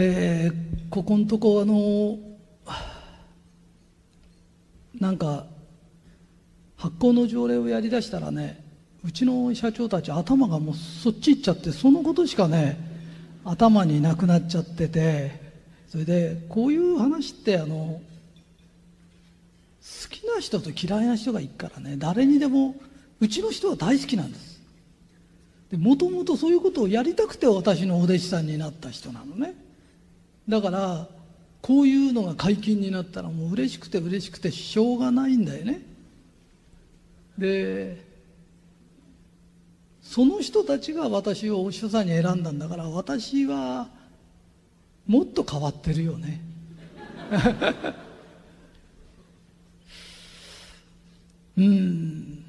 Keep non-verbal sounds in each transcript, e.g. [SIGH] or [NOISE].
えーここのとこあのなんか発行の条例をやりだしたらねうちの社長たち頭がもうそっち行っちゃってそのことしかね頭になくなっちゃっててそれでこういう話ってあの好きな人と嫌いな人がいるからね誰にでもうちの人は大好きなんです。でもともとそういうことをやりたくて私のお弟子さんになった人なのね。だからこういうのが解禁になったらもう嬉しくて嬉しくてしょうがないんだよね。でその人たちが私をお師匠さんに選んだんだから私はもっと変わってるよね。[LAUGHS] うん。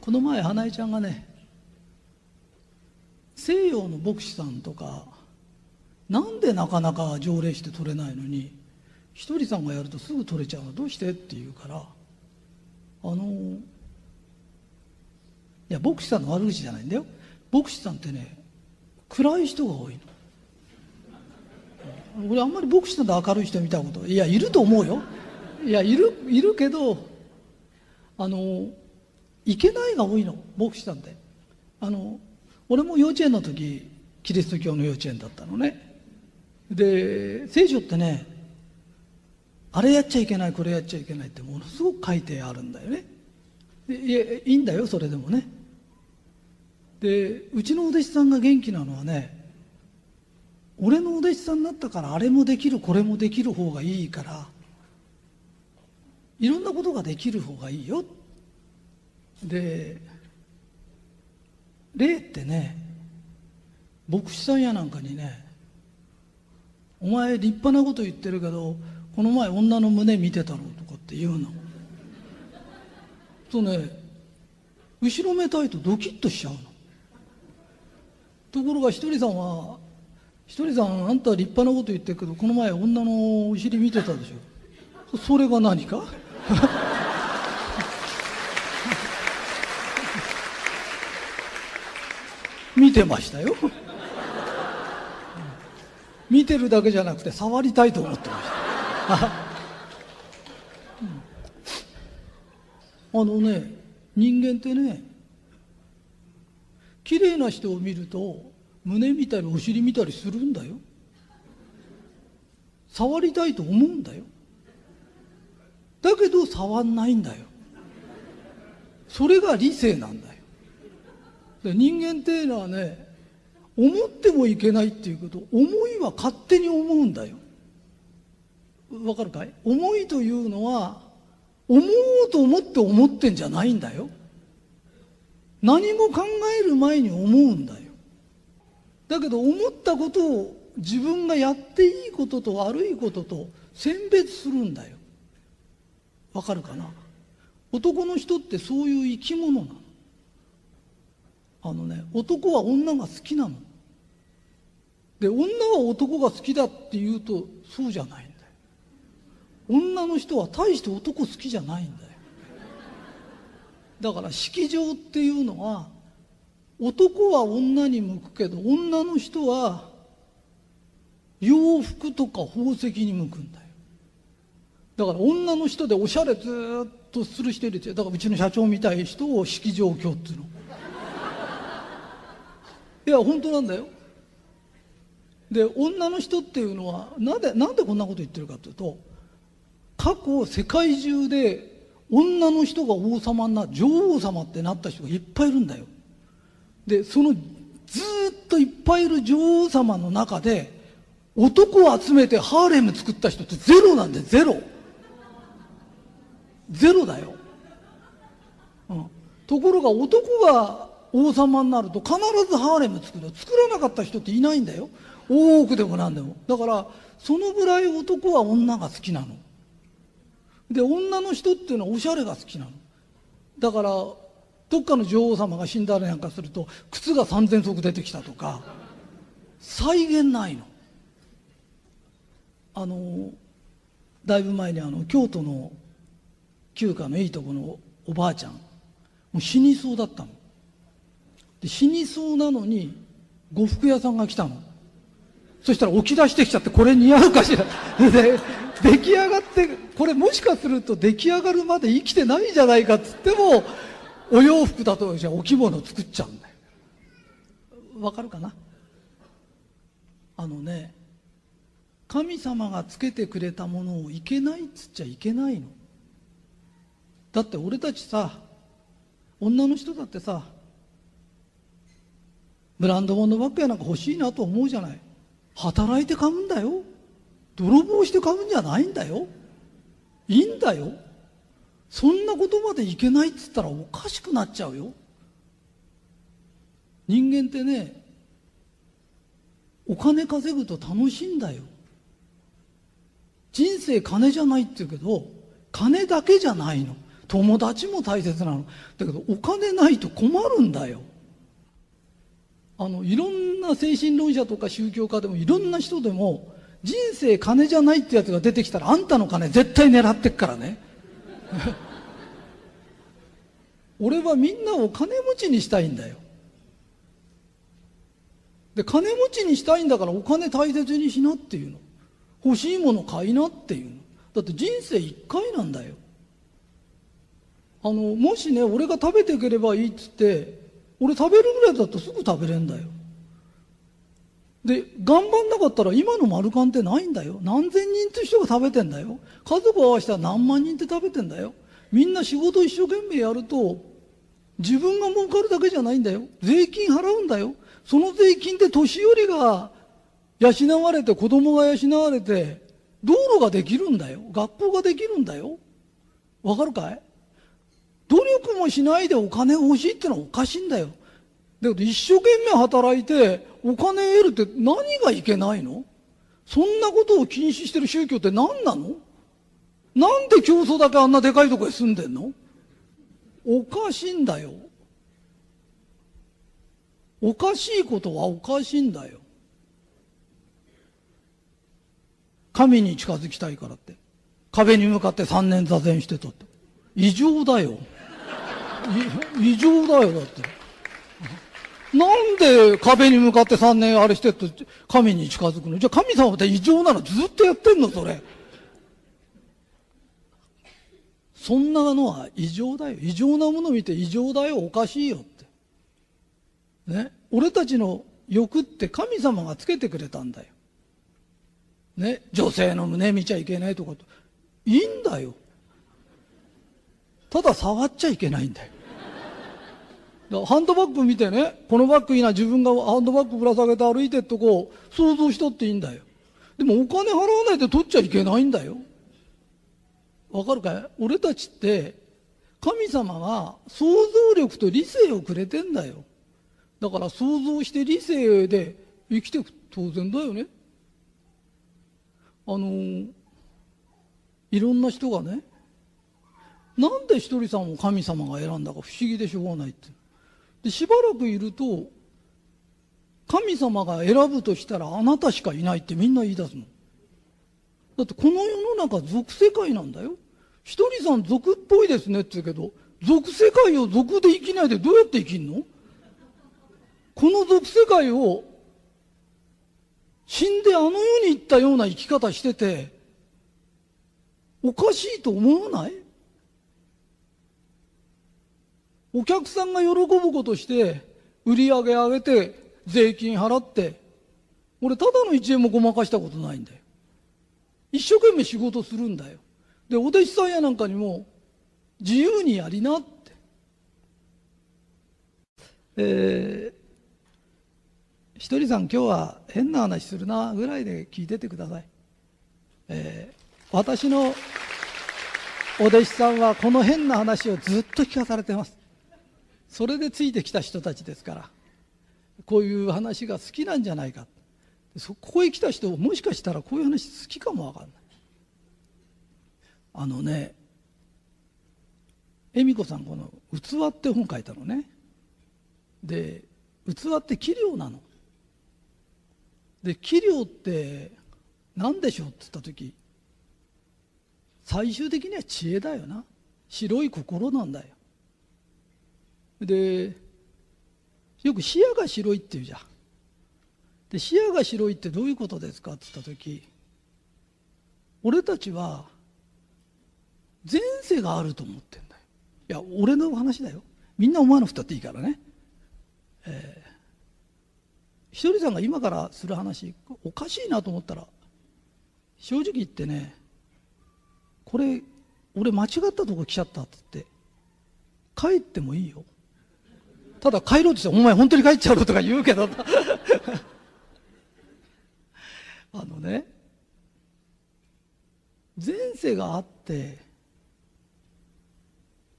この前花江ちゃんがね西洋の牧師さんとかなんでなかなか条例して取れないのにひとりさんがやるとすぐ取れちゃうのどうして？って言うからあのいや牧師さんの悪口じゃないんだよ。牧師さんってね暗い人が多いの。俺あんまり牧師さんで明るい人見たこといやいると思うよ。いやいるいるけどあのいけないが多いの牧師さんって。あの俺も幼稚園の時キリスト教の幼稚園だったのね。で聖書ってねあれやっちゃいけないこれやっちゃいけないってものすごく書いてあるんだよね。いやいいんだよそれでもね。でうちのお弟子さんが元気なのはね俺のお弟子さんになったからあれもできるこれもできる方がいいからいろんなことができる方がいいよ。で霊ってね牧師さんやなんかにね「お前立派なこと言ってるけどこの前女の胸見てたろ」とかって言うのとね後ろめたいとドキッとしちゃうの。ところがひとりさんは「ひとりさんあんた立派なこと言ってるけどこの前女のお尻見てたでしょ。それが何か？[LAUGHS] 見てましたよ。見てるだけじゃなくて触りたいと思ってました。あのね人間ってね綺麗な人を見ると胸見たりお尻見たりするんだよ。触りたいと思うんだよ。だけど触んないんだよ。それが理性なんだよ。で人間っていうのはね思ってもいけないっていうこと思いは勝手に思うんだよ。わかるかい？思いというのは思おうと思って思ってんじゃないんだよ。何も考える前に思うんだよ。だけど思ったことを自分がやっていいことと悪いことと選別するんだよ。わかるかな？男の人ってそういう生き物なの。あのね男は女が好きなの。で女は男が好きだって言うとそうじゃないんだよ。女の人は大して男好きじゃないんだよ。だから式場っていうのは男は女に向くけど女の人は洋服とか宝石に向くんだよ。だから女の人でおしゃれずっとする人いるだからうちの社長みたい人を式場教っていうの。いや本当なんだよ。で女の人っていうのはなんでなんでこんなこと言ってるかというと過去世界中で女の人が王様な女王様ってなった人がいっぱいいるんだよ。でそのずっといっぱいいる女王様の中で男を集めてハーレム作った人ってゼロなんでゼロ。ゼロだよ、うん、ところが男が王様になると必ずハーレム作る。作らなかった人っていないんだよ。大奥でもなんでも。だからそのぐらい男は女が好きなの。で女の人っていうのはおしゃれが好きなの。だからどっかの女王様が死んだりなんかすると靴が3,000足出てきたとか再現ないの。あのだいぶ前にあの京都の旧家のいいとこのおばあちゃんもう死にそうだったの。で死にそうなのに呉服屋さんが来たの。そしたら起き出してきちゃってこれ似合うかしら。で出来上がってこれもしかすると出来上がるまで生きてないんじゃないかっつってもお洋服だとじゃあお着物作っちゃうんだよ。わかるかな？あのね神様がつけてくれたものをいけないっつっちゃいけないの。だって俺たちさ女の人だってさブランド物ばっかやなんか欲しいなと思うじゃない。働いて買うんだよ。泥棒して買うんじゃないんだよ。いいんだよ。そんなことまでいけないっつったらおかしくなっちゃうよ。人間ってねお金稼ぐと楽しいんだよ。人生金じゃないって言うけど金だけじゃないの。友達も大切なの。だけどお金ないと困るんだよ。あのいろんな精神論者とか宗教家でもいろんな人でも人生金じゃないってやつが出てきたらあんたの金絶対狙ってっからね。[LAUGHS] 俺はみんなを金持ちにしたいんだよ。で金持ちにしたいんだからお金大切にしなっていうの。欲しいもの買いなっていうの。だって人生一回なんだよ。あのもしね俺が食べていければいいっつって俺食べるぐらいだとすぐ食べれんだよ。で頑張んなかったら今の丸缶ってないんだよ。何千人って人が食べてんだよ。家族合わせたら何万人って食べてんだよ。みんな仕事一生懸命やると自分が儲かるだけじゃないんだよ。税金払うんだよ。その税金で年寄りが養われて子供が養われて道路ができるんだよ。学校ができるんだよ。わかるかい？努力もしないでお金欲しいってのはおかしいんだよ。だけど一生懸命働いてお金得るって何がいけないの？そんなことを禁止してる宗教って何なの？なんで競争だけあんなでかいとこへ住んでんの？おかしいんだよ。おかしいことはおかしいんだよ。神に近づきたいからって。壁に向かって三年座禅してたって。異常だよ。異常だよだってなんで壁に向かって3年あれしてって神に近づくのじゃあ神様って異常なのずっとやってんのそれそんなのは異常だよ異常なもの見て異常だよおかしいよってね俺たちの欲って神様がつけてくれたんだよね女性の胸見ちゃいけないとかいいんだよただ触っちゃいけないんだよハンドバッグ見てね、このバッグいいな、自分がハンドバッグぶら下げて歩いてっとこう、想像しとっていいんだよ。でもお金払わないで取っちゃいけないんだよ。わかるかい？俺たちって、神様が想像力と理性をくれてんだよ。だから想像して理性で生きていく当然だよね。あのいろんな人がね、なんでひとりさんを神様が選んだか不思議でしょうがないって。でしばらくいると神様が選ぶとしたらあなたしかいないってみんな言い出すの。だってこの世の中俗世界なんだよ。ひとりさん俗っぽいですねって言うけど俗世界を俗で生きないでどうやって生きんの？この俗世界を死んであの世に行ったような生き方してておかしいと思わない？お客さんが喜ぶことして売り上げ上げて税金払って俺ただの1円もごまかしたことないんだよ。一生懸命仕事するんだよ。でお弟子さんやなんかにも自由にやりなって。えー、ひとりさん今日は変な話するなぐらいで聞いててください、えー、私のお弟子さんはこの変な話をずっと聞かされてます。それでついてきた人たちですからこういう話が好きなんじゃないか。そこへ来た人もしかしたらこういう話好きかもわかんない。あのね恵美子さんこの「器」って本書いたのね。で器って器量なの。で器量って何でしょうって言った時最終的には知恵だよな。白い心なんだよ。でよく視野が白いって言うじゃん。で視野が白いってどういうことですかって言った時俺たちは前世があると思ってんだよ。いや俺の話だよ。みんな思わなくたっていいからね。えー、ひとりさんが今からする話おかしいなと思ったら正直言ってねこれ俺間違ったとこ来ちゃったって言って帰ってもいいよ。ただ帰ろうとしてお前本当に帰っちゃうのとか言うけど。あのね前世があって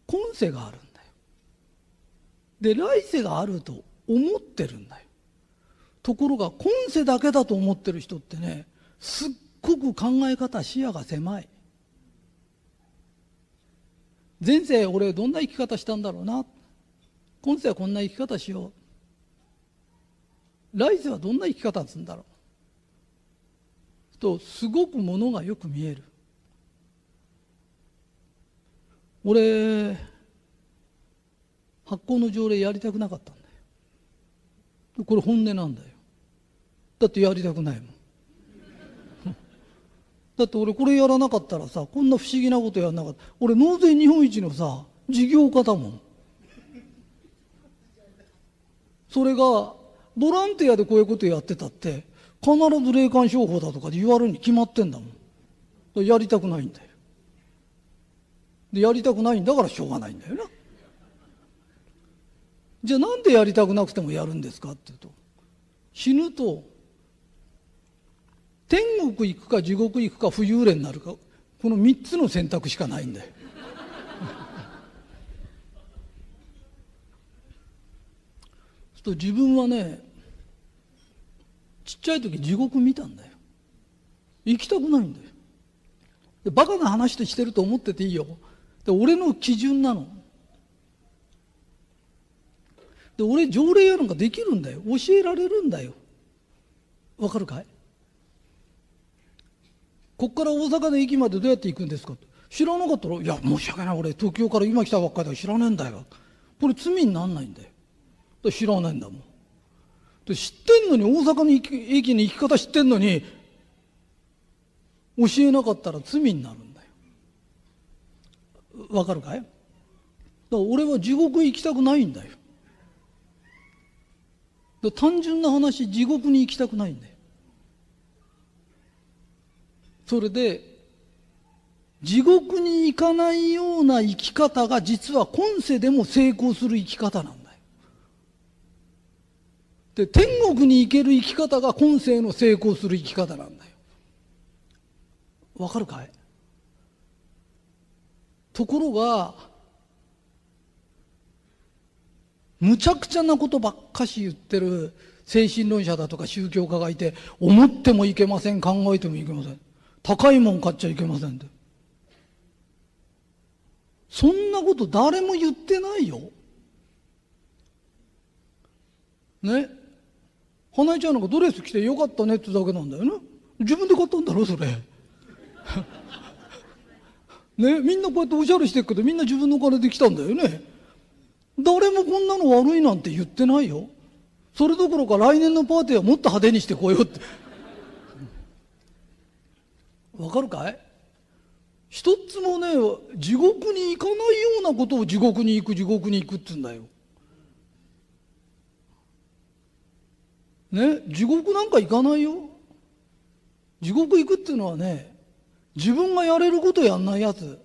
今世があるんだよ。で来世があると思ってるんだよ。ところが今世だけだと思ってる人ってねすっごく考え方視野が狭い。前世俺どんな生き方したんだろうな今世はこんな生き方しよう。来世はどんな生き方するんだろう。とすごくものがよく見える。俺発行の条例やりたくなかったんだよ。これ本音なんだよ。だってやりたくないもん。[LAUGHS] だって俺これやらなかったらさこんな不思議なことやらなかった。俺納税日本一のさ事業家だもん。それがボランティアでこういうことやってたって必ず霊感商法だとかで言われるに決まってんだもん。やりたくないんだよ。でやりたくないんだからしょうがないんだよな。じゃあなんでやりたくなくてもやるんですかっていうと死ぬと天国行くか地獄行くか浮遊霊になるかこの3つの選択しかないんだよ。と自分はねちっちゃい時地獄見たんだよ。行きたくないんだよ。でバカな話としてると思ってていいよ。で俺の基準なの。で俺条例やなんかできるんだよ。教えられるんだよ。わかるかい？こっから大阪の駅までどうやって行くんですか？知らなかったら「いや申し訳ない。俺東京から今来たばっかりだから知らねえんだよ」これ罪になんないんだよ。知らないんだもん。で知ってんのに大阪の駅に行き方知ってんのに教えなかったら罪になるんだよ。わかるかい？だから俺は地獄行きたくないんだよ。単純な話地獄に行きたくないんだよ。それで地獄に行かないような生き方が実は今世でも成功する生き方なんだで天国に行ける生き方が今世の成功する生き方なんだよ。わかるかい？ところがむちゃくちゃなことばっかし言ってる精神論者だとか宗教家がいて思ってもいけません考えてもいけません。高いもん買っちゃいけませんって。そんなこと誰も言ってないよ。ね？花江ちゃんなんかドレス着てよかったねってだけなんだよな。自分で買ったんだろそれ。[LAUGHS] ねみんなこうやっておしゃれしてるけどみんな自分のお金で来たんだよね。誰もこんなの悪いなんて言ってないよ。それどころか来年のパーティーはもっと派手にしてこようって。[LAUGHS] わかるかい？一つもね地獄に行かないようなことを地獄に行く地獄に行くって言うんだよ。ね地獄なんか行かないよ。地獄行くっていうのはね自分がやれることやんないやつ。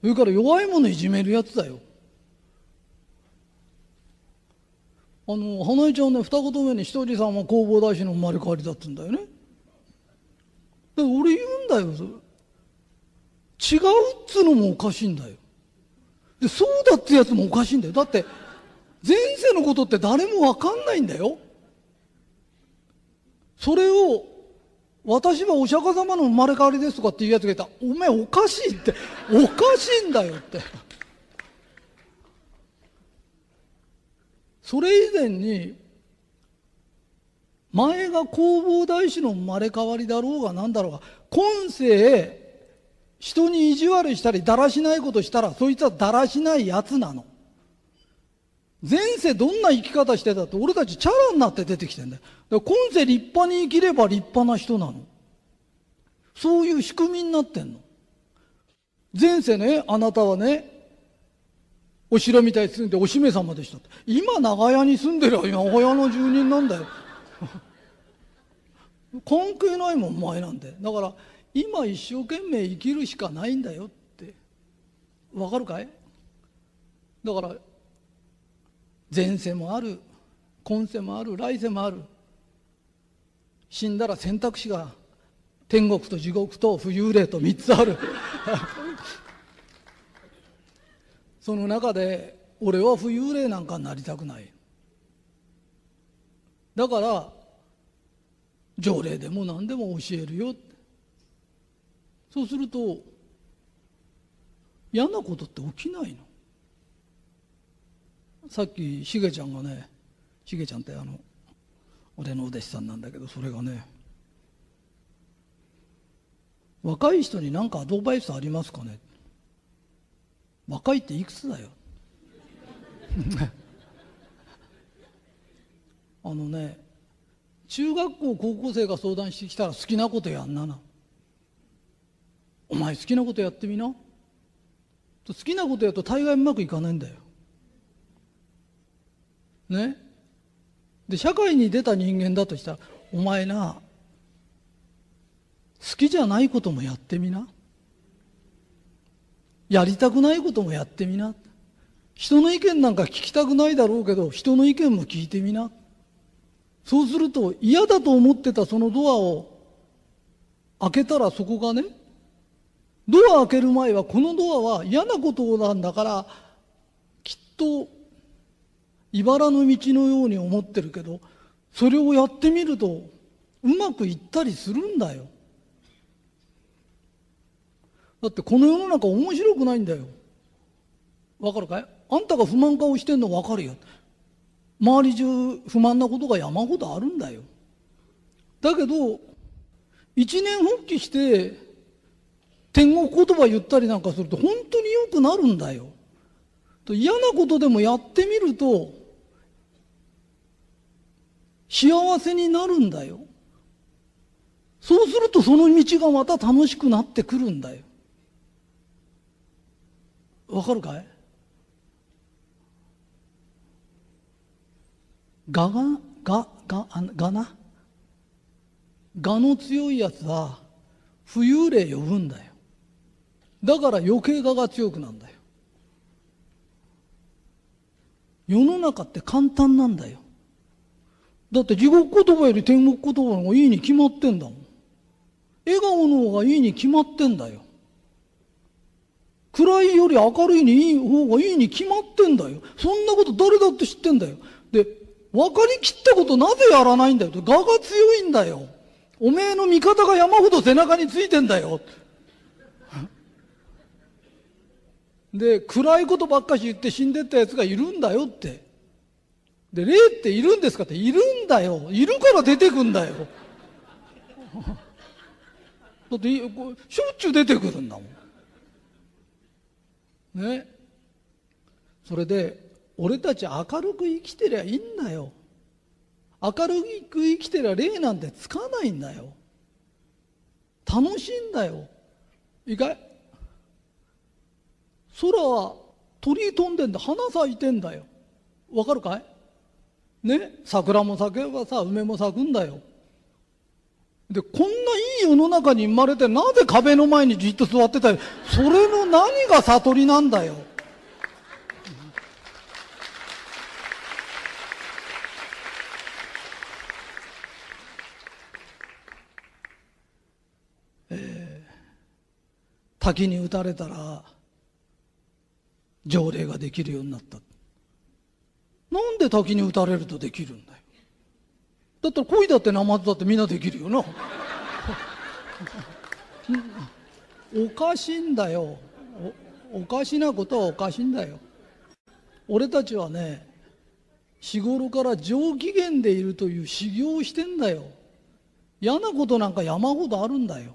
それから弱いものいじめるやつだよ。あの花江ちゃんね二言目にひとりさんは弘法大師の生まれ変わりだって言うんだよね。で俺言うんだよ。それ違うっつうのもおかしいんだよ。でそうだってやつもおかしいんだよ。だって前世のことって誰もわかんないんだよ。それを私はお釈迦様の生まれ変わりですとかっていうやつがいたら、お前おかしいって、おかしいんだよって。それ以前に、前が弘法大師の生まれ変わりだろうが何だろうが、今世、人に意地悪したりだらしないことしたら、そいつはだらしないやつなの。前世どんな生き方してたって俺たちチャラになって出てきてんだよ。だ今世立派に生きれば立派な人なの。そういう仕組みになってんの。前世ね、あなたはね、お城みたいに住んでお姫様でした今長屋に住んでる長屋の住人なんだよ。[LAUGHS] 関係ないもん、お前なんで。だから、今一生懸命生きるしかないんだよって。わかるかい？だから、前世もある今世もある来世もある。死んだら選択肢が天国と地獄と浮遊霊と3つある。[LAUGHS] その中で俺は浮遊霊なんかになりたくない。だから条例でも何でも教えるよ。そうすると嫌なことって起きないの。さっきしげちゃんがねしげちゃんってあの俺のお弟子さんなんだけどそれがね若い人に何かアドバイスありますかね？若いっていくつだよ？[LAUGHS] あのね中学校高校生が相談してきたら好きなことやんなな。お前好きなことやってみな。好きなことやると大概うまくいかないんだよ。ね。で社会に出た人間だとしたらお前な好きじゃないこともやってみな。やりたくないこともやってみな。人の意見なんか聞きたくないだろうけど人の意見も聞いてみな。そうすると嫌だと思ってたそのドアを開けたらそこがねドア開ける前はこのドアは嫌なことなんだからきっと茨の道のように思ってるけどそれをやってみるとうまくいったりするんだよ。だってこの世の中面白くないんだよ。わかるかい？あんたが不満顔してんの分かるよ。周り中不満なことが山ほどあるんだよ。だけど一年発起して天国言葉言ったりなんかすると本当に良くなるんだよ。嫌なことでもやってみると幸せになるんだよ。そうするとその道がまた楽しくなってくるんだよ。わかるかい？がが、が、が、がな？がの強いやつは浮遊霊呼ぶんだよ。だから余計我が強くなんだよ。世の中って簡単なんだよ。だって地獄言葉より天国言葉の方がいいに決まってんだもん。笑顔の方がいいに決まってんだよ。暗いより明るいにいい方がいいに決まってんだよ。そんなこと誰だって知ってんだよ。で、分かりきったことなぜやらないんだよ。我が強いんだよ。おめえの味方が山ほど背中についてんだよ。で、暗いことばっかし言って死んでった奴がいるんだよって。で、霊っているんですかって、いるんだよ。いるから出てくんだよ。[LAUGHS] だって、しょっちゅう出てくるんだもん。ね。それで、俺たち明るく生きてりゃいいんだよ。明るく生きてりゃ霊なんてつかないんだよ。楽しいんだよ。いいかい？空は鳥飛んでんだ。花咲いてんだよ。わかるかい？ね、桜も咲けばさ、梅も咲くんだよ。で、こんないい世の中に生まれて、なぜ壁の前にじっと座ってたそれの何が悟りなんだよ。え、滝に打たれたら、条例ができるようになった。なんで滝に打たれるとできるんだよ。だったら恋だってナマズだってみんなできるよな。おかしいんだよ。おかしなことはおかしいんだよ。俺たちはね日頃から上機嫌でいるという修行をしてんだよ。嫌なことなんか山ほどあるんだよ。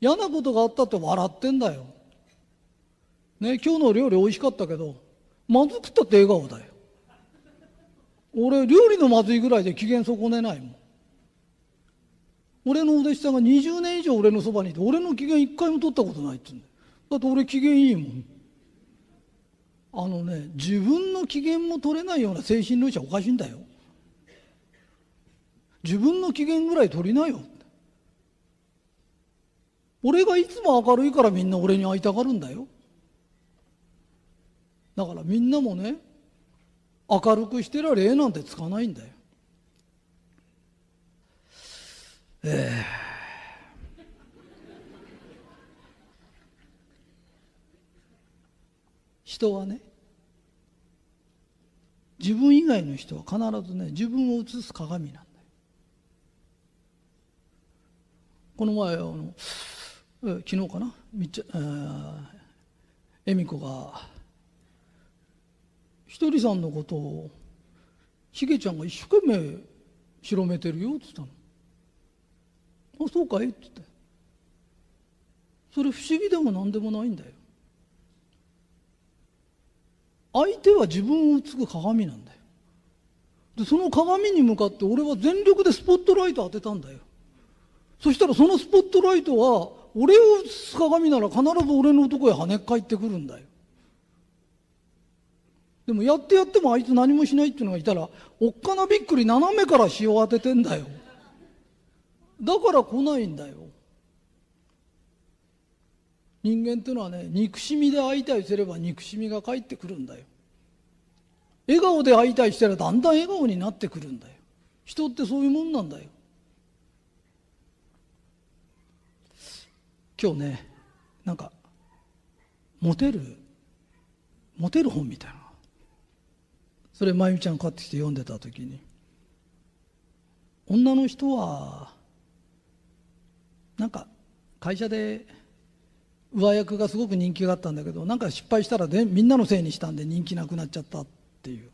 嫌なことがあったって笑ってんだよ。ね今日の料理美味しかったけどまずくったって笑顔だよ。俺料理のまずいぐらいで機嫌損ねないもん。俺のお弟子さんが20年以上俺のそばにいて俺の機嫌一回も取ったことないって言うんだよ。だって俺機嫌いいもん。あのね自分の機嫌も取れないような精神論者おかしいんだよ。自分の機嫌ぐらい取りなよ。俺がいつも明るいからみんな俺に会いたがるんだよ。だからみんなもね明るくしてら礼なんてつかないんだよ。ええ。人はね自分以外の人は必ずね自分を映す鏡なんだよ。この前あの昨日かな？みっちゃ恵美子がひとりさんのことをしげちゃんが一生懸命広めてるよって言ったの「あそうかい?」って言って。それ不思議でも何でもないんだよ。相手は自分を映す鏡なんだよ。でその鏡に向かって俺は全力でスポットライト当てたんだよ。そしたらそのスポットライトは俺を映す鏡なら必ず俺の男へ跳ね返ってくるんだよ。でもやってやってもあいつ何もしないっていうのがいたらおっかなびっくり斜めから塩当ててんだよ。だから来ないんだよ。人間っていうのはね憎しみで会いたいすれば憎しみが返ってくるんだよ。笑顔で会いたいしたらだんだん笑顔になってくるんだよ。人ってそういうもんなんだよ。今日ねなんかモテるモテる本みたいなそれまゆみちゃん買ってきて読んでた時に。女の人はなんか会社で上役がすごく人気があったんだけどなんか失敗したらでみんなのせいにしたんで人気なくなっちゃったっていう。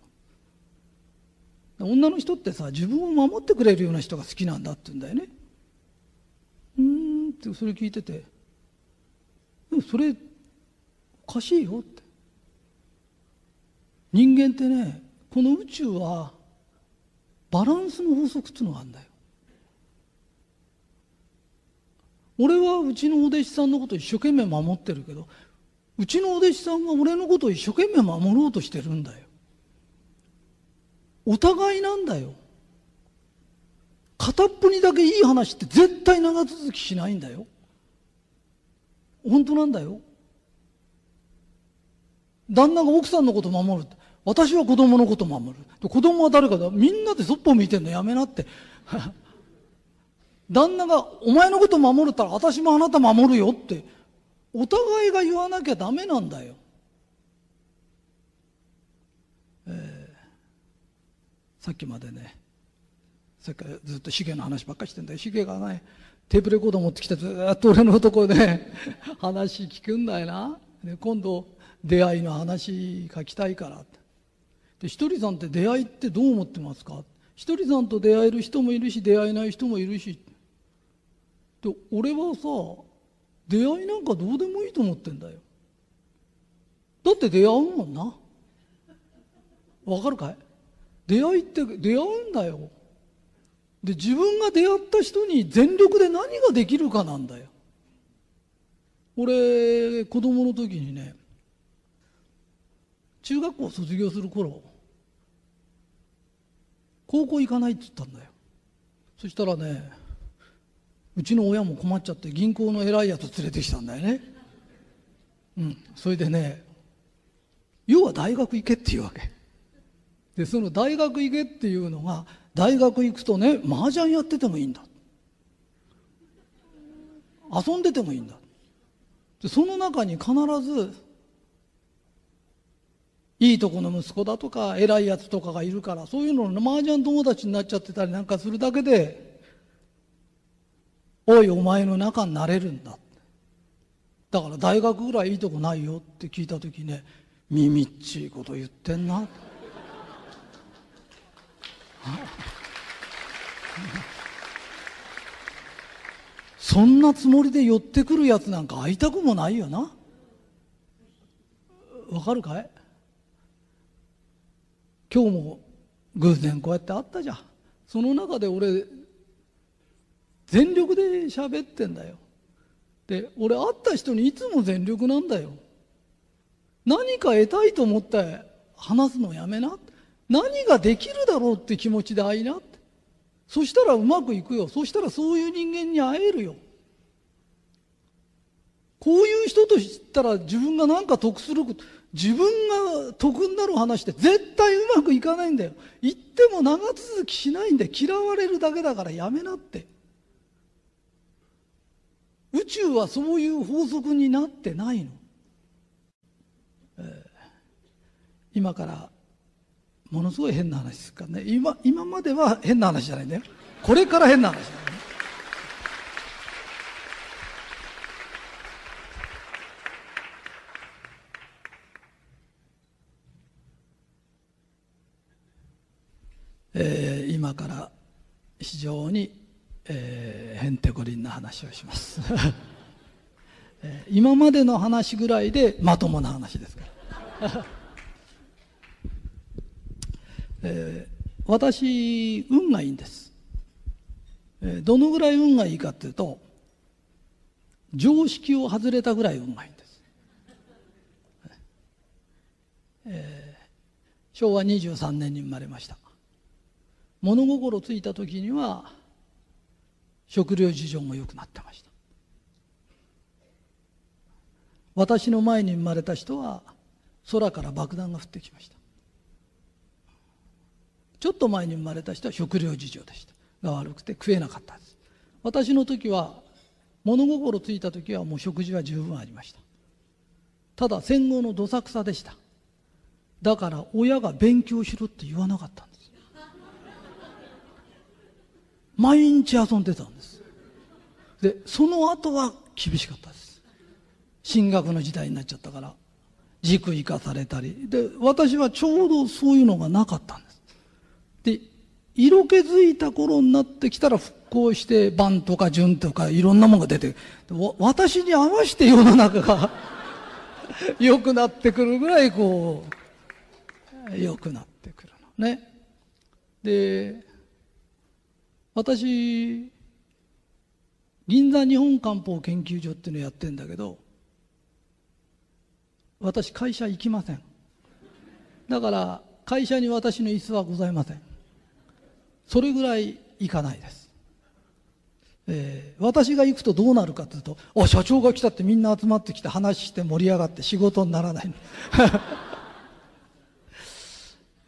女の人ってさ自分を守ってくれるような人が好きなんだって言うんだよね。うんってそれ聞いてて。でもそれおかしいよって。人間ってねこの宇宙はバランスの法則っていうのがあるんだよ。俺はうちのお弟子さんのこと一生懸命守ってるけどうちのお弟子さんは俺のことを一生懸命守ろうとしてるんだよ。お互いなんだよ。片っぽにだけいい話って絶対長続きしないんだよ。本当なんだよ。旦那が奥さんのこと守るって。私は子供のこと守る。子供は誰かだ。みんなでそっぽ向いてんのやめなって。[LAUGHS] 旦那がお前のこと守るったら私もあなた守るよって。お互いが言わなきゃダメなんだよ。えー、さっきまでねさっきずっとシゲの話ばっかりしてんだよ。シゲがねテープレコード持ってきてずっと俺のとこね [LAUGHS] 話聞くんだよな。で今度出会いの話書きたいからって。でひとりさんって出会いってどう思ってますか？ひとりさんと出会える人もいるし出会えない人もいるし。で俺はさ出会いなんかどうでもいいと思ってんだよ。だって出会うもんな。わかるかい？出会いって出会うんだよ。で自分が出会った人に全力で何ができるかなんだよ。俺子供の時にね中学校卒業する頃高校行かないって言ったんだよ。そしたらねうちの親も困っちゃって銀行の偉いやつ連れてきたんだよね。うん。それでね要は大学行けっていうわけ。でその大学行けっていうのが大学行くとね麻雀やっててもいいんだ。遊んでてもいいんだ。でその中に必ずいいとこの息子だとか偉いやつとかがいるからそういうのの麻雀友達になっちゃってたりなんかするだけでおいお前の中になれるんだだから大学ぐらいいいとこないよって聞いた時ね耳っちいこと言ってんな。[LAUGHS] そんなつもりで寄ってくるやつなんか会いたくもないよな。わかるかい？今日も偶然こうやって会ったじゃん。その中で俺全力で喋ってんだよ。で俺会った人にいつも全力なんだよ。何か得たいと思って話すのやめな。何ができるだろうって気持ちで会いなそしたらうまくいくよ。そしたらそういう人間に会えるよ。こういう人と知ったら自分が何か得すること。自分が得になる話って絶対うまくいかないんだよ。言っても長続きしないんで嫌われるだけだからやめなって。宇宙はそういう法則になってないの、えー、今からものすごい変な話ですからね。今今までは変な話じゃないんだよ。これから変な話だね。えー、今から非常に、えー、へんてこりんな話をします、[LAUGHS] えー、今までの話ぐらいでまともな話ですから。[LAUGHS] えー、私運がいいんです、えー、どのぐらい運がいいかっていうと常識を外れたぐらい運がいいんです、えー、昭和23年に生まれました。物心ついた時には食料事情も良くなってました。私の前に生まれた人は空から爆弾が降ってきました。ちょっと前に生まれた人は食料事情でした。が悪くて食えなかったです。私の時は物心ついた時はもう食事は十分ありました。ただ戦後のどさくさでした。だから親が勉強しろって言わなかったんです毎日遊んでたんです。でその後は厳しかったです。進学の時代になっちゃったから塾行かされたり。で私はちょうどそういうのがなかったんです。で色気づいた頃になってきたら復興して番とか順とかいろんなものが出て私に合わせて世の中が [LAUGHS] 良くなってくるぐらいこう良くなってくるのね。で私銀座日本漢方研究所っていうのやってんだけど私会社行きません。だから会社に私の椅子はございません。それぐらいいかないです、えー、私が行くとどうなるかというと「社長が来た」ってみんな集まってきて話して盛り上がって仕事にならない。[LAUGHS]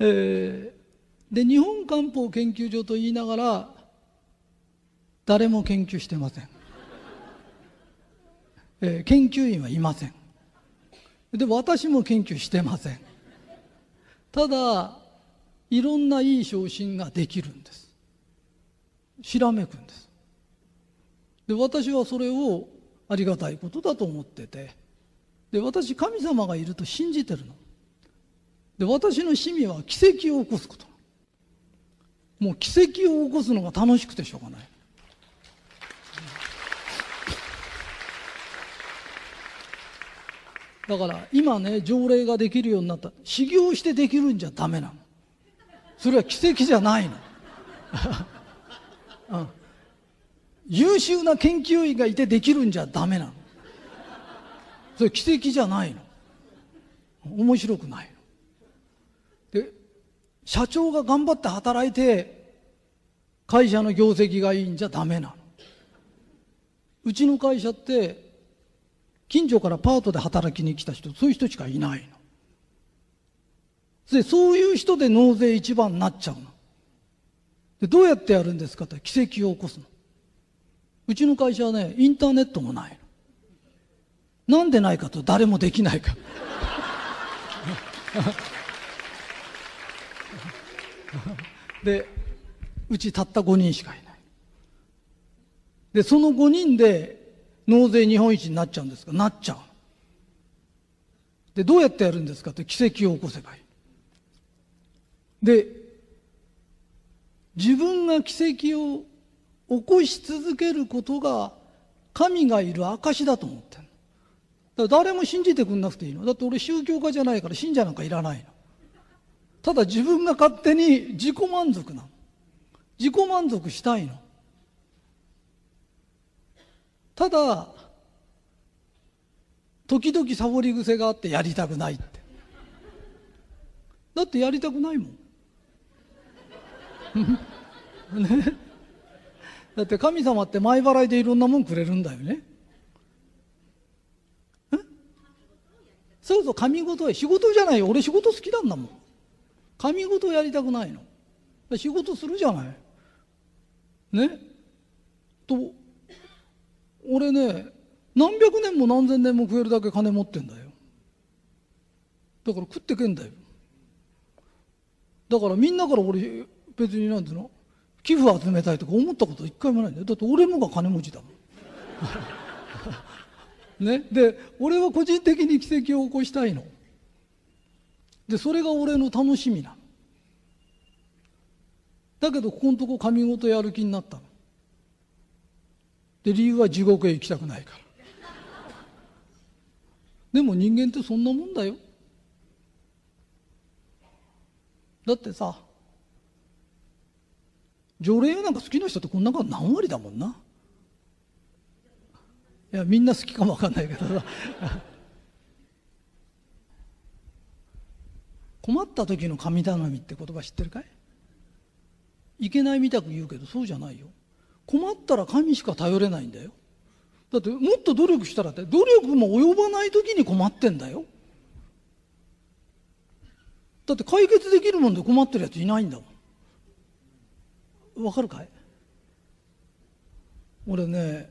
えー、で日本漢方研究所と言いながら誰も研究してません、えー、研究員はいません。で私も研究してません。ただいろんないい昇進ができるんです。ひらめくんです。で私はそれをありがたいことだと思ってて。で私神様がいると信じてるの。で私の趣味は奇跡を起こすこと。もう奇跡を起こすのが楽しくてしょうがない。だから今ね条例ができるようになった。修行してできるんじゃダメなの。それは奇跡じゃないの、[LAUGHS] うん、優秀な研究員がいてできるんじゃダメなの。それ奇跡じゃないの。面白くないの。で社長が頑張って働いて会社の業績がいいんじゃダメなの。うちの会社って近所からパートで働きに来た人そういう人しかいないの。でそういう人で納税一番になっちゃうの。でどうやってやるんですかって奇跡を起こすの。うちの会社はねインターネットもないの。なんでないかと誰もできないかでうちたった5人しかいない。で、その5人で納税日本一になっちゃうんですか？なっちゃう。で、どうやってやるんですかって奇跡を起こせばいい。で、自分が奇跡を起こし続けることが神がいる証だと思ってるだ誰も信じてくんなくていいの。だって俺宗教家じゃないから信者なんかいらないの。ただ自分が勝手に自己満足なの。自己満足したいの。ただ、時々サボり癖があってやりたくないって。だってやりたくないもん。[LAUGHS] ね。だって神様って前払いでいろんなもんくれるんだよね。そうそう、神事は仕事じゃないよ。俺仕事好きなんだもん。神事やりたくないの。仕事するじゃない。ね？と、俺ね、何百年も何千年も食えるだけ金持ってんだよ。だから食ってけんだよ。だからみんなから俺、別になんていうの寄付集めたいとか思ったこと一回もないんだよ。だって俺もが金持ちだもん。[LAUGHS] ね、で俺は個人的に奇跡を起こしたいのでそれが俺の楽しみなのだけどここのとこ神事やる気になったので理由は地獄へ行きたくないから。でも人間ってそんなもんだよ。だってさ条例なんか好きな人ってこんな何割だもんな。いやみんな好きかもわかんないけどさ。[LAUGHS] 困った時の神頼みって言葉知ってるかい？いけないみたく言うけどそうじゃないよ。困ったら神しか頼れないんだよ。だってもっと努力したらって努力も及ばない時に困ってんだよ。だって解決できるもんで困ってるやついないんだもん。わかるかい？俺ね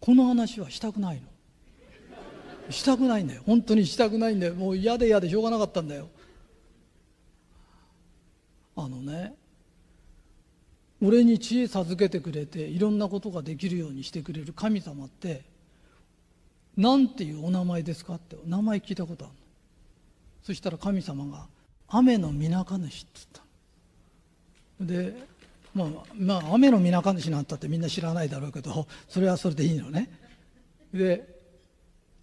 この話はしたくないの。したくないんだよ。本当にしたくないんだよ。もう嫌で嫌でしょうがなかったんだよ。あのね俺に知恵授けてくれていろんなことができるようにしてくれる神様って何ていうお名前ですかって名前聞いたことあるの。そしたら神様が「雨のみなか主」って言ったの。でまあ、まあ、雨のみなか主なんたってみんな知らないだろうけどそれはそれでいいのね。で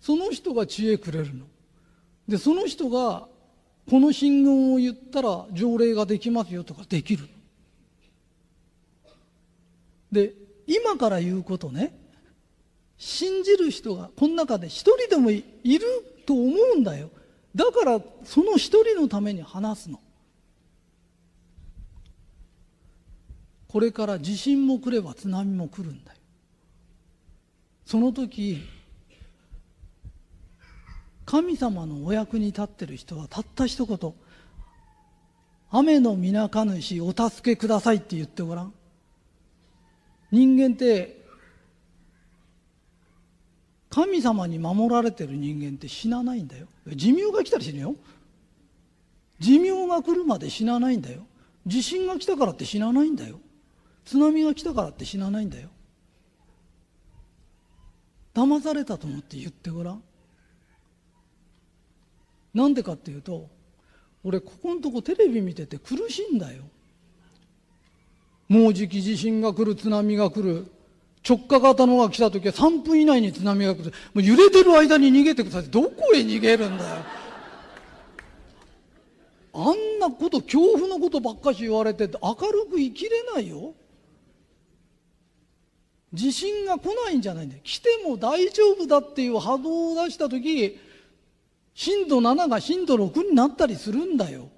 その人が知恵くれるの。でその人がこの信言を言ったら条例ができますよとかできるで今から言うことね。信じる人がこの中で一人でもいると思うんだよ。だからその一人のために話すの。これから地震も来れば津波も来るんだよ。その時神様のお役に立ってる人はたった一言「雨のみなか主お助けください」って言ってごらん。人間って神様に守られてる人間って死なないんだよ。寿命が来たら死ぬよ。寿命が来るまで死なないんだよ。地震が来たからって死なないんだよ。津波が来たからって死なないんだよ。騙されたと思って言ってごらん。なんでかっていうと俺ここのとこテレビ見てて苦しいんだよ。もうじき地震が来る津波が来る。直下型のが来た時は3分以内に津波が来る。もう揺れてる間に逃げてください。どこへ逃げるんだよ。あんなこと恐怖のことばっかし言われて明るく生きれないよ。地震が来ないんじゃないんだよ。来ても大丈夫だっていう波動を出した時震度7が震度6になったりするんだよ。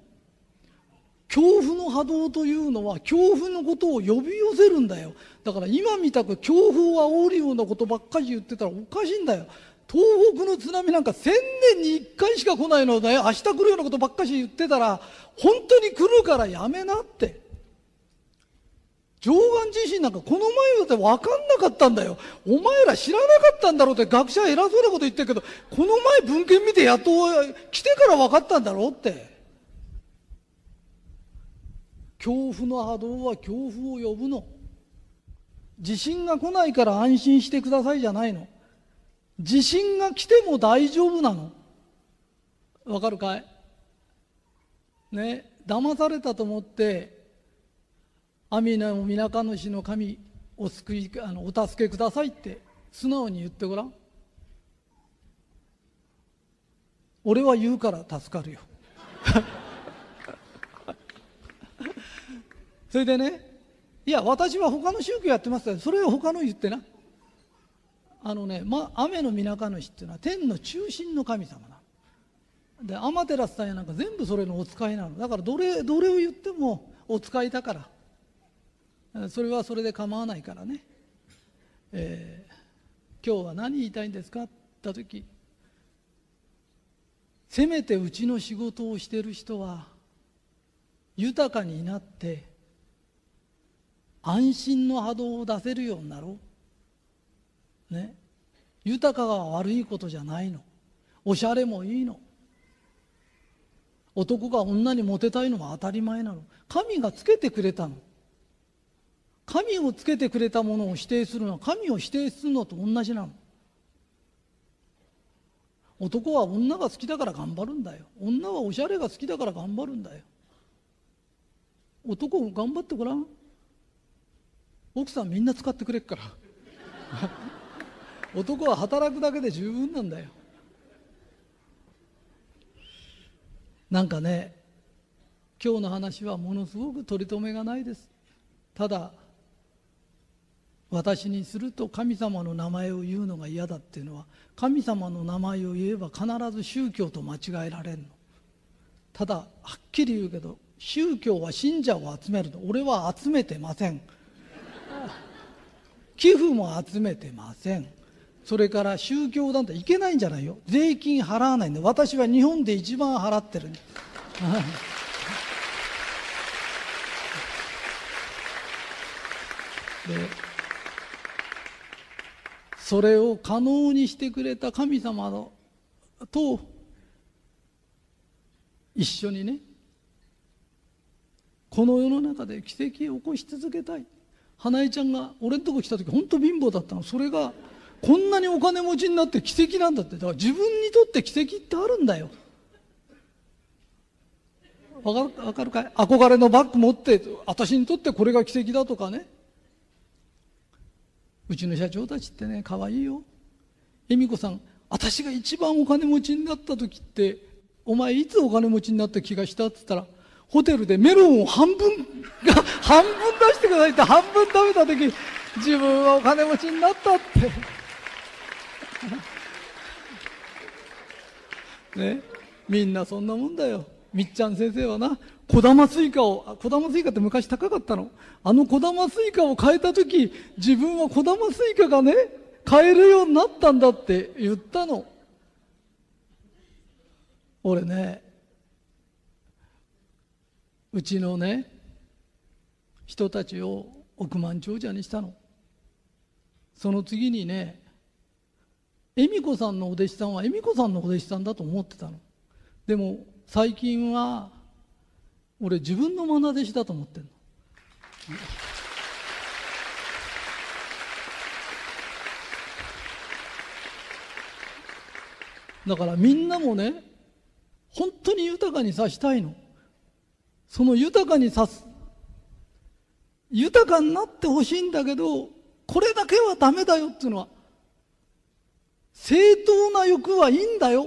恐怖の波動というのは恐怖のことを呼び寄せるんだよだから今みたく恐怖を煽るようなことばっかり言ってたらおかしいんだよ東北の津波なんか千年に一回しか来ないのだよ明日来るようなことばっかし言ってたら本当に来るからやめなって上岸地震なんかこの前だって分かんなかったんだよ。お前ら知らなかったんだろうって学者偉そうなこと言ってるけど、この前文献見てやっと来てから分かったんだろうって。恐怖の波動は恐怖を呼ぶの。地震が来ないから安心してくださいじゃないの。地震が来ても大丈夫なの。わかるかい？ね、騙されたと思って、阿弥陀みなか主の神、お救い、あの、お助けくださいって素直に言ってごらん。俺は言うから助かるよ。[LAUGHS] それでね、いや、私は他の宗教やってますから、それは他の言ってな。あのね、ま、雨の皆か主っていうのは天の中心の神様なで天照さんやなんか全部それのお使いなの。だからどれどれを言ってもお使いだから。それはそれで構わないからね、えー、今日は何言いたいんですかって言った時せめてうちの仕事をしてる人は豊かになって安心の波動を出せるようになろう。ね。豊かが悪いことじゃないの。おしゃれもいいの。男が女にモテたいのは当たり前なの。神がつけてくれたの。神をつけてくれたものを否定するのは神を否定するのと同じなの。男は女が好きだから頑張るんだよ。女はおしゃれが好きだから頑張るんだよ。男頑張ってごらん。奥さんみんな使ってくれっから。[LAUGHS] 男は働くだけで十分なんだよ。なんかね今日の話はものすごく取り留めがないです。ただ私にすると神様の名前を言うのが嫌だっていうのは神様の名前を言えば必ず宗教と間違えられるの。ただはっきり言うけど宗教は信者を集めるの。俺は集めてません。寄付も集めてません。それから宗教団体いけないんじゃないよ。税金払わないんで私は日本で一番払ってる。[LAUGHS] でそれを可能にしてくれた神様のと一緒にねこの世の中で奇跡を起こし続けたい。花江ちゃんが俺のとこ来た時本当貧乏だったの。それがこんなにお金持ちになって奇跡なんだって。だから自分にとって奇跡ってあるんだよ。わかるわかるかい？憧れのバッグ持って私にとってこれが奇跡だとかね。うちの社長たちってね可愛いよ。恵美子さん私が一番お金持ちになった時ってお前いつお金持ちになった気がした？って言ったらホテルでメロンを半分が [LAUGHS] 半分出してくださいって半分食べた時自分はお金持ちになったって。[LAUGHS] ね。みんなそんなもんだよ。みっちゃん先生はな小玉スイカを小玉スイカって昔高かったの？あの小玉スイカを買えた時自分は小玉スイカがね買えるようになったんだって言ったの。俺ねうちのね人たちを億万長者にしたの。その次にね恵美子さんのお弟子さんは恵美子さんのお弟子さんだと思ってたの。でも最近は俺自分の愛弟子だと思ってんの。だからみんなもね本当に豊かにさしたいの。その豊かにさす。豊かになってほしいんだけどこれだけはダメだよっていうのは正当な欲はいいんだよ。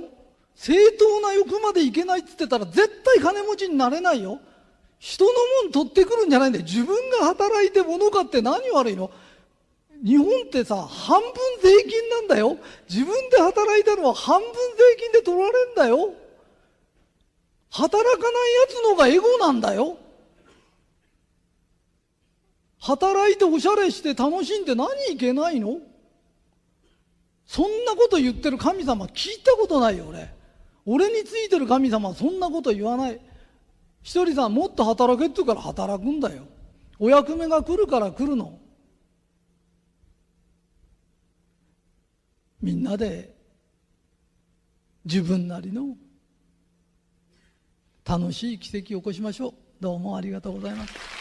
正当な欲までいけないって言ってたら絶対金持ちになれないよ。人のもん取ってくるんじゃないんだよ。自分が働いて物買って何悪いの。日本ってさ半分税金なんだよ。自分で働いたのは半分税金で取られんだよ。働かないやつのがエゴなんだよ。働いておしゃれして楽しんで何いけないの？そんなこと言ってる神様聞いたことないよ俺。俺についてる神様はそんなこと言わない。ひとりさんもっと働けって言うから働くんだよ。お役目が来るから来るの。みんなで自分なりの楽しい奇跡を起こしましょう。どうもありがとうございます。